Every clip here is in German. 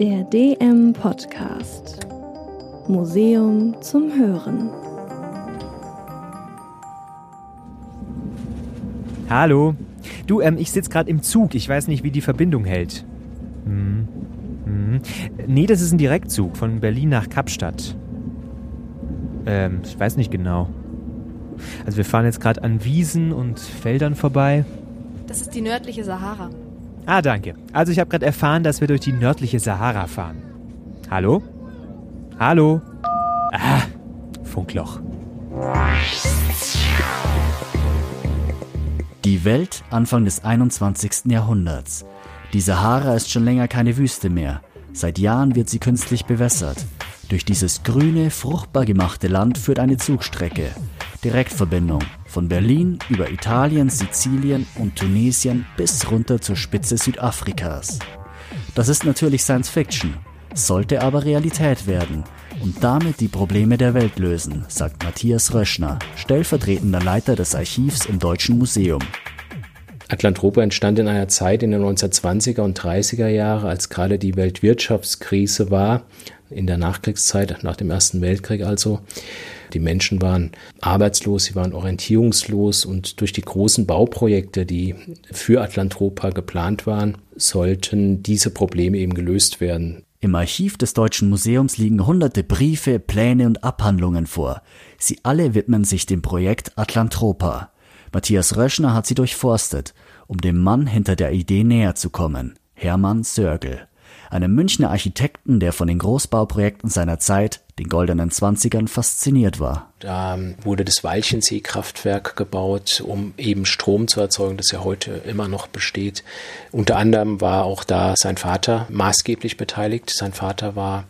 Der DM Podcast. Museum zum Hören. Hallo. Du, ähm, ich sitze gerade im Zug. Ich weiß nicht, wie die Verbindung hält. Hm. Hm. Nee, das ist ein Direktzug von Berlin nach Kapstadt. Ähm, ich weiß nicht genau. Also wir fahren jetzt gerade an Wiesen und Feldern vorbei. Das ist die nördliche Sahara. Ah, danke. Also ich habe gerade erfahren, dass wir durch die nördliche Sahara fahren. Hallo? Hallo? Ah, Funkloch. Die Welt Anfang des 21. Jahrhunderts. Die Sahara ist schon länger keine Wüste mehr. Seit Jahren wird sie künstlich bewässert. Durch dieses grüne, fruchtbar gemachte Land führt eine Zugstrecke. Direktverbindung von Berlin über Italien, Sizilien und Tunesien bis runter zur Spitze Südafrikas. Das ist natürlich Science Fiction, sollte aber Realität werden und damit die Probleme der Welt lösen, sagt Matthias Röschner, stellvertretender Leiter des Archivs im Deutschen Museum. Atlantropa entstand in einer Zeit in den 1920er und 30er Jahre, als gerade die Weltwirtschaftskrise war, in der Nachkriegszeit, nach dem Ersten Weltkrieg also. Die Menschen waren arbeitslos, sie waren orientierungslos und durch die großen Bauprojekte, die für Atlantropa geplant waren, sollten diese Probleme eben gelöst werden. Im Archiv des Deutschen Museums liegen hunderte Briefe, Pläne und Abhandlungen vor. Sie alle widmen sich dem Projekt Atlantropa. Matthias Röschner hat sie durchforstet, um dem Mann hinter der Idee näher zu kommen, Hermann Sörgel einem Münchner Architekten, der von den Großbauprojekten seiner Zeit, den goldenen Zwanzigern, fasziniert war. Da wurde das Walchensee-Kraftwerk gebaut, um eben Strom zu erzeugen, das ja heute immer noch besteht. Unter anderem war auch da sein Vater maßgeblich beteiligt. Sein Vater war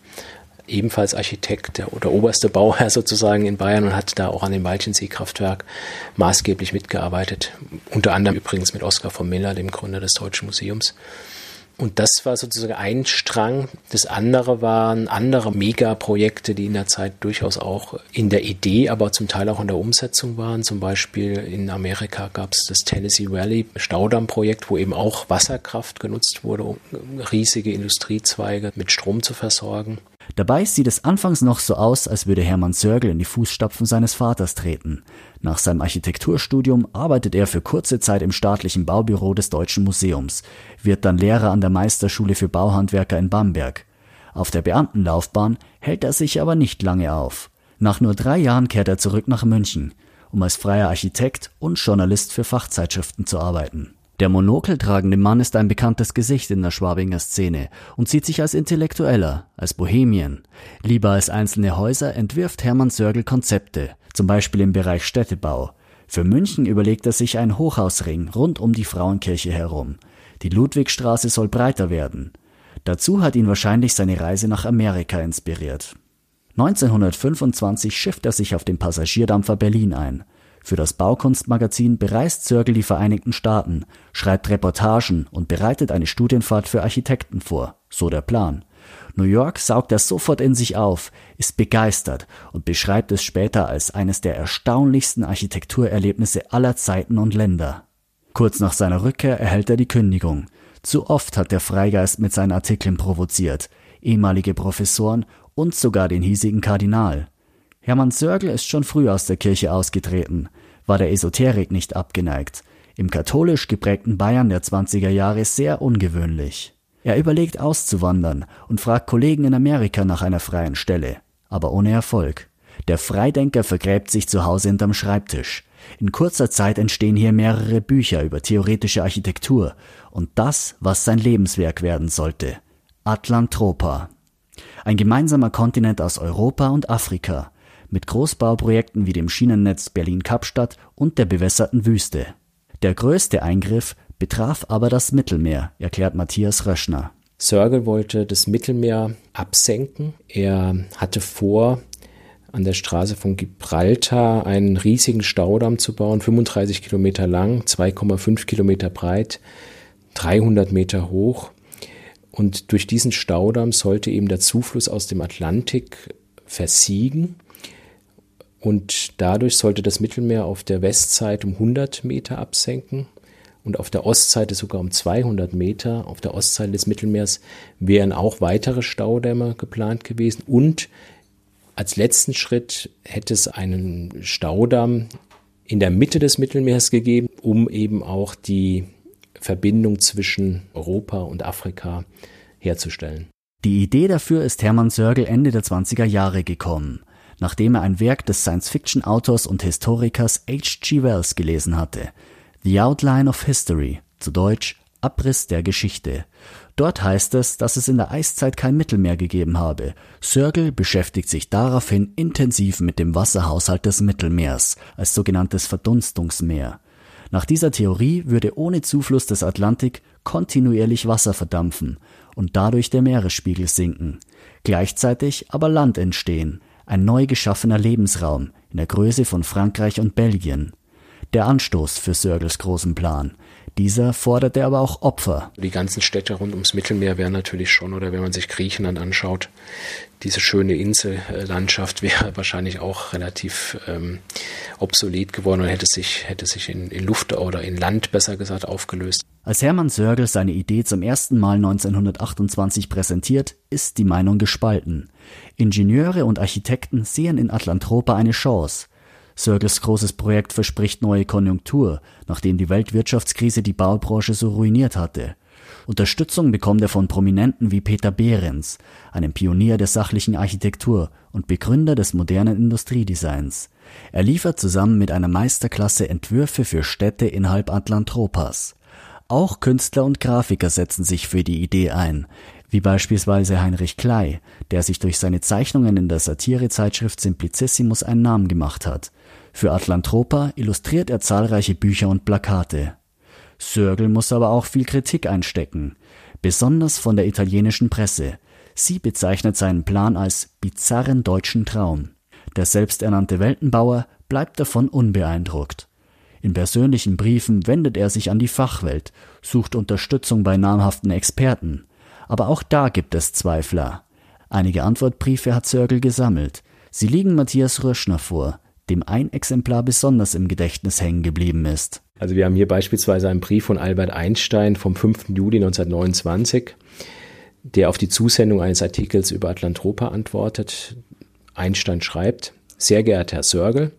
ebenfalls Architekt der, oder oberste Bauherr sozusagen in Bayern und hat da auch an dem Walchensee-Kraftwerk maßgeblich mitgearbeitet. Unter anderem übrigens mit Oskar von Miller, dem Gründer des Deutschen Museums. Und das war sozusagen ein Strang. Das andere waren andere Megaprojekte, die in der Zeit durchaus auch in der Idee, aber zum Teil auch in der Umsetzung waren. Zum Beispiel in Amerika gab es das Tennessee Valley Staudammprojekt, wo eben auch Wasserkraft genutzt wurde, um riesige Industriezweige mit Strom zu versorgen. Dabei sieht es anfangs noch so aus, als würde Hermann Sörgel in die Fußstapfen seines Vaters treten. Nach seinem Architekturstudium arbeitet er für kurze Zeit im staatlichen Baubüro des Deutschen Museums, wird dann Lehrer an der Meisterschule für Bauhandwerker in Bamberg. Auf der Beamtenlaufbahn hält er sich aber nicht lange auf. Nach nur drei Jahren kehrt er zurück nach München, um als freier Architekt und Journalist für Fachzeitschriften zu arbeiten. Der Monokel tragende Mann ist ein bekanntes Gesicht in der Schwabinger Szene und sieht sich als Intellektueller, als Bohemien. Lieber als einzelne Häuser entwirft Hermann Sörgel Konzepte, zum Beispiel im Bereich Städtebau. Für München überlegt er sich einen Hochhausring rund um die Frauenkirche herum. Die Ludwigstraße soll breiter werden. Dazu hat ihn wahrscheinlich seine Reise nach Amerika inspiriert. 1925 schifft er sich auf dem Passagierdampfer Berlin ein. Für das Baukunstmagazin bereist Zörgel die Vereinigten Staaten, schreibt Reportagen und bereitet eine Studienfahrt für Architekten vor, so der Plan. New York saugt er sofort in sich auf, ist begeistert und beschreibt es später als eines der erstaunlichsten Architekturerlebnisse aller Zeiten und Länder. Kurz nach seiner Rückkehr erhält er die Kündigung. Zu oft hat der Freigeist mit seinen Artikeln provoziert, ehemalige Professoren und sogar den hiesigen Kardinal. Hermann Sörgel ist schon früh aus der Kirche ausgetreten, war der Esoterik nicht abgeneigt, im katholisch geprägten Bayern der 20er Jahre sehr ungewöhnlich. Er überlegt auszuwandern und fragt Kollegen in Amerika nach einer freien Stelle, aber ohne Erfolg. Der Freidenker vergräbt sich zu Hause hinterm Schreibtisch. In kurzer Zeit entstehen hier mehrere Bücher über theoretische Architektur und das, was sein Lebenswerk werden sollte. Atlantropa. Ein gemeinsamer Kontinent aus Europa und Afrika, mit Großbauprojekten wie dem Schienennetz Berlin-Kapstadt und der bewässerten Wüste. Der größte Eingriff betraf aber das Mittelmeer, erklärt Matthias Röschner. Sörgel wollte das Mittelmeer absenken. Er hatte vor, an der Straße von Gibraltar einen riesigen Staudamm zu bauen, 35 Kilometer lang, 2,5 Kilometer breit, 300 Meter hoch. Und durch diesen Staudamm sollte eben der Zufluss aus dem Atlantik versiegen und dadurch sollte das Mittelmeer auf der Westseite um 100 Meter absenken und auf der Ostseite sogar um 200 Meter. Auf der Ostseite des Mittelmeers wären auch weitere Staudämme geplant gewesen und als letzten Schritt hätte es einen Staudamm in der Mitte des Mittelmeers gegeben, um eben auch die Verbindung zwischen Europa und Afrika herzustellen. Die Idee dafür ist Hermann Sörgel Ende der 20er Jahre gekommen, nachdem er ein Werk des Science-Fiction-Autors und Historikers H.G. Wells gelesen hatte, The Outline of History, zu Deutsch Abriss der Geschichte. Dort heißt es, dass es in der Eiszeit kein Mittelmeer gegeben habe. Sörgel beschäftigt sich daraufhin intensiv mit dem Wasserhaushalt des Mittelmeers als sogenanntes Verdunstungsmeer. Nach dieser Theorie würde ohne Zufluss des Atlantik kontinuierlich Wasser verdampfen und dadurch der Meeresspiegel sinken, gleichzeitig aber Land entstehen, ein neu geschaffener Lebensraum in der Größe von Frankreich und Belgien. Der Anstoß für Sörgels großen Plan. Dieser forderte aber auch Opfer. Die ganzen Städte rund ums Mittelmeer wären natürlich schon, oder wenn man sich Griechenland anschaut, diese schöne Insellandschaft wäre wahrscheinlich auch relativ ähm, obsolet geworden und hätte sich, hätte sich in, in Luft oder in Land besser gesagt aufgelöst. Als Hermann Sörgel seine Idee zum ersten Mal 1928 präsentiert, ist die Meinung gespalten. Ingenieure und Architekten sehen in Atlantropa eine Chance. Sörgels großes Projekt verspricht neue Konjunktur, nachdem die Weltwirtschaftskrise die Baubranche so ruiniert hatte. Unterstützung bekommt er von Prominenten wie Peter Behrens, einem Pionier der sachlichen Architektur und Begründer des modernen Industriedesigns. Er liefert zusammen mit einer Meisterklasse Entwürfe für Städte innerhalb Atlantropas. Auch Künstler und Grafiker setzen sich für die Idee ein, wie beispielsweise Heinrich Klei, der sich durch seine Zeichnungen in der Satirezeitschrift Simplicissimus einen Namen gemacht hat. Für Atlantropa illustriert er zahlreiche Bücher und Plakate. Sörgel muss aber auch viel Kritik einstecken, besonders von der italienischen Presse. Sie bezeichnet seinen Plan als bizarren deutschen Traum. Der selbsternannte Weltenbauer bleibt davon unbeeindruckt. In persönlichen Briefen wendet er sich an die Fachwelt, sucht Unterstützung bei namhaften Experten. Aber auch da gibt es Zweifler. Einige Antwortbriefe hat Sörgel gesammelt. Sie liegen Matthias Röschner vor, dem ein Exemplar besonders im Gedächtnis hängen geblieben ist. Also wir haben hier beispielsweise einen Brief von Albert Einstein vom 5. Juli 1929, der auf die Zusendung eines Artikels über Atlantropa antwortet. Einstein schreibt, sehr geehrter Herr Sörgel,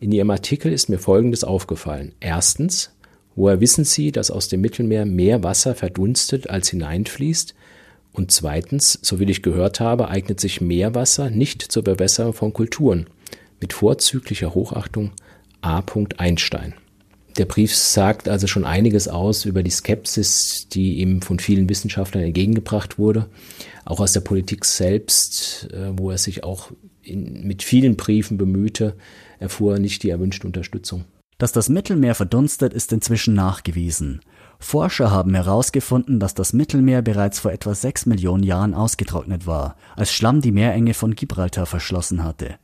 in Ihrem Artikel ist mir Folgendes aufgefallen. Erstens, woher wissen Sie, dass aus dem Mittelmeer mehr Wasser verdunstet als hineinfließt? Und zweitens, so wie ich gehört habe, eignet sich Meerwasser nicht zur Bewässerung von Kulturen mit vorzüglicher Hochachtung A. Einstein. Der Brief sagt also schon einiges aus über die Skepsis, die ihm von vielen Wissenschaftlern entgegengebracht wurde, auch aus der Politik selbst, äh, wo er sich auch in, mit vielen Briefen bemühte, erfuhr er nicht die erwünschte Unterstützung. Dass das Mittelmeer verdunstet, ist inzwischen nachgewiesen. Forscher haben herausgefunden, dass das Mittelmeer bereits vor etwa sechs Millionen Jahren ausgetrocknet war, als Schlamm die Meerenge von Gibraltar verschlossen hatte.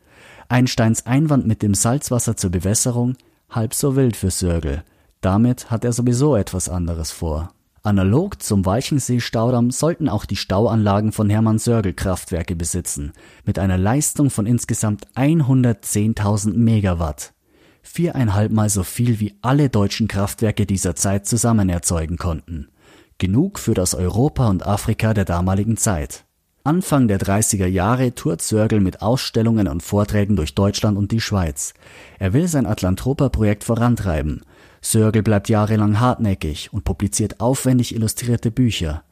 Einsteins Einwand mit dem Salzwasser zur Bewässerung halb so wild für Sörgel. Damit hat er sowieso etwas anderes vor. Analog zum Walchensee-Staudamm sollten auch die Stauanlagen von Hermann Sörgel Kraftwerke besitzen, mit einer Leistung von insgesamt 110.000 Megawatt. Viereinhalb Mal so viel wie alle deutschen Kraftwerke dieser Zeit zusammen erzeugen konnten. Genug für das Europa und Afrika der damaligen Zeit. Anfang der 30er Jahre tourt Sörgel mit Ausstellungen und Vorträgen durch Deutschland und die Schweiz. Er will sein Atlantropa-Projekt vorantreiben. Sörgel bleibt jahrelang hartnäckig und publiziert aufwendig illustrierte Bücher.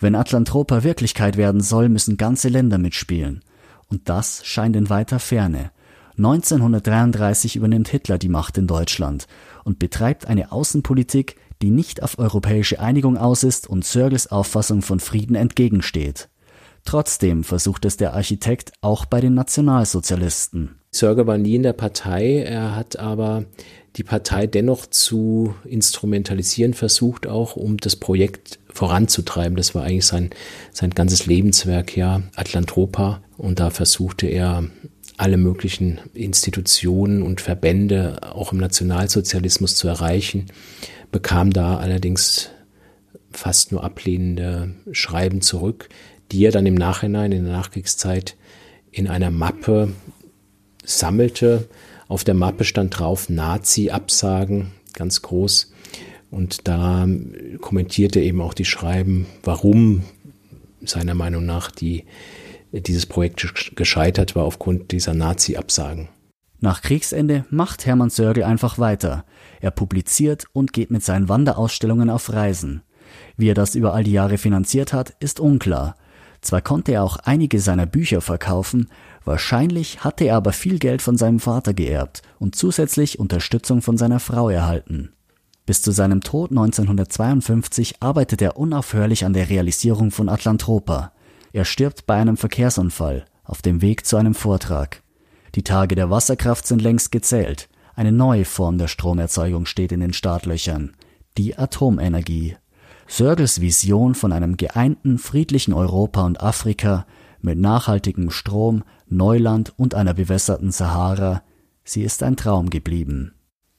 Wenn Atlantropa Wirklichkeit werden soll, müssen ganze Länder mitspielen. Und das scheint in weiter Ferne. 1933 übernimmt Hitler die Macht in Deutschland und betreibt eine Außenpolitik, die nicht auf europäische Einigung aus ist und Sörgels Auffassung von Frieden entgegensteht. Trotzdem versucht es der Architekt auch bei den Nationalsozialisten. Sörge war nie in der Partei, er hat aber die Partei dennoch zu instrumentalisieren versucht, auch um das Projekt voranzutreiben. Das war eigentlich sein, sein ganzes Lebenswerk, ja, Atlantropa. Und da versuchte er alle möglichen Institutionen und Verbände auch im Nationalsozialismus zu erreichen, bekam da allerdings fast nur ablehnende Schreiben zurück die er dann im Nachhinein, in der Nachkriegszeit, in einer Mappe sammelte. Auf der Mappe stand drauf Nazi-Absagen, ganz groß. Und da kommentiert er eben auch die Schreiben, warum seiner Meinung nach die, dieses Projekt gescheitert war aufgrund dieser Nazi-Absagen. Nach Kriegsende macht Hermann Sörgel einfach weiter. Er publiziert und geht mit seinen Wanderausstellungen auf Reisen. Wie er das über all die Jahre finanziert hat, ist unklar. Zwar konnte er auch einige seiner Bücher verkaufen, wahrscheinlich hatte er aber viel Geld von seinem Vater geerbt und zusätzlich Unterstützung von seiner Frau erhalten. Bis zu seinem Tod 1952 arbeitet er unaufhörlich an der Realisierung von Atlantropa. Er stirbt bei einem Verkehrsunfall auf dem Weg zu einem Vortrag. Die Tage der Wasserkraft sind längst gezählt. Eine neue Form der Stromerzeugung steht in den Startlöchern. Die Atomenergie. Sörgels Vision von einem geeinten, friedlichen Europa und Afrika mit nachhaltigem Strom, Neuland und einer bewässerten Sahara, sie ist ein Traum geblieben.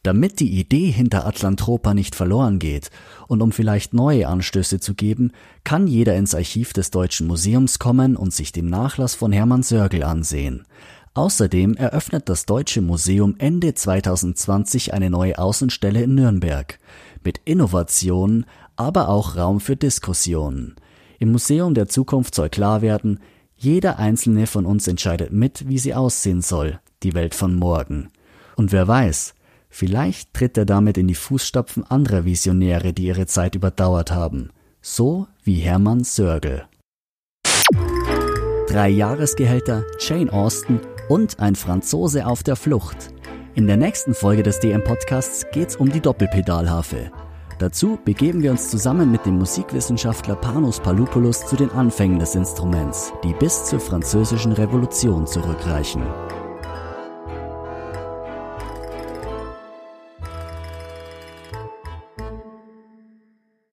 Damit die Idee hinter Atlantropa nicht verloren geht und um vielleicht neue Anstöße zu geben, kann jeder ins Archiv des Deutschen Museums kommen und sich den Nachlass von Hermann Sörgel ansehen. Außerdem eröffnet das Deutsche Museum Ende 2020 eine neue Außenstelle in Nürnberg mit Innovationen, aber auch Raum für Diskussionen. Im Museum der Zukunft soll klar werden, jeder einzelne von uns entscheidet mit, wie sie aussehen soll, die Welt von morgen. Und wer weiß, vielleicht tritt er damit in die Fußstapfen anderer Visionäre, die ihre Zeit überdauert haben, so wie Hermann Sörgel. Drei Jahresgehälter, Jane Austen und ein Franzose auf der Flucht. In der nächsten Folge des DM Podcasts geht's um die Doppelpedalharfe. Dazu begeben wir uns zusammen mit dem Musikwissenschaftler Panos Paloupoulou zu den Anfängen des Instruments, die bis zur französischen Revolution zurückreichen.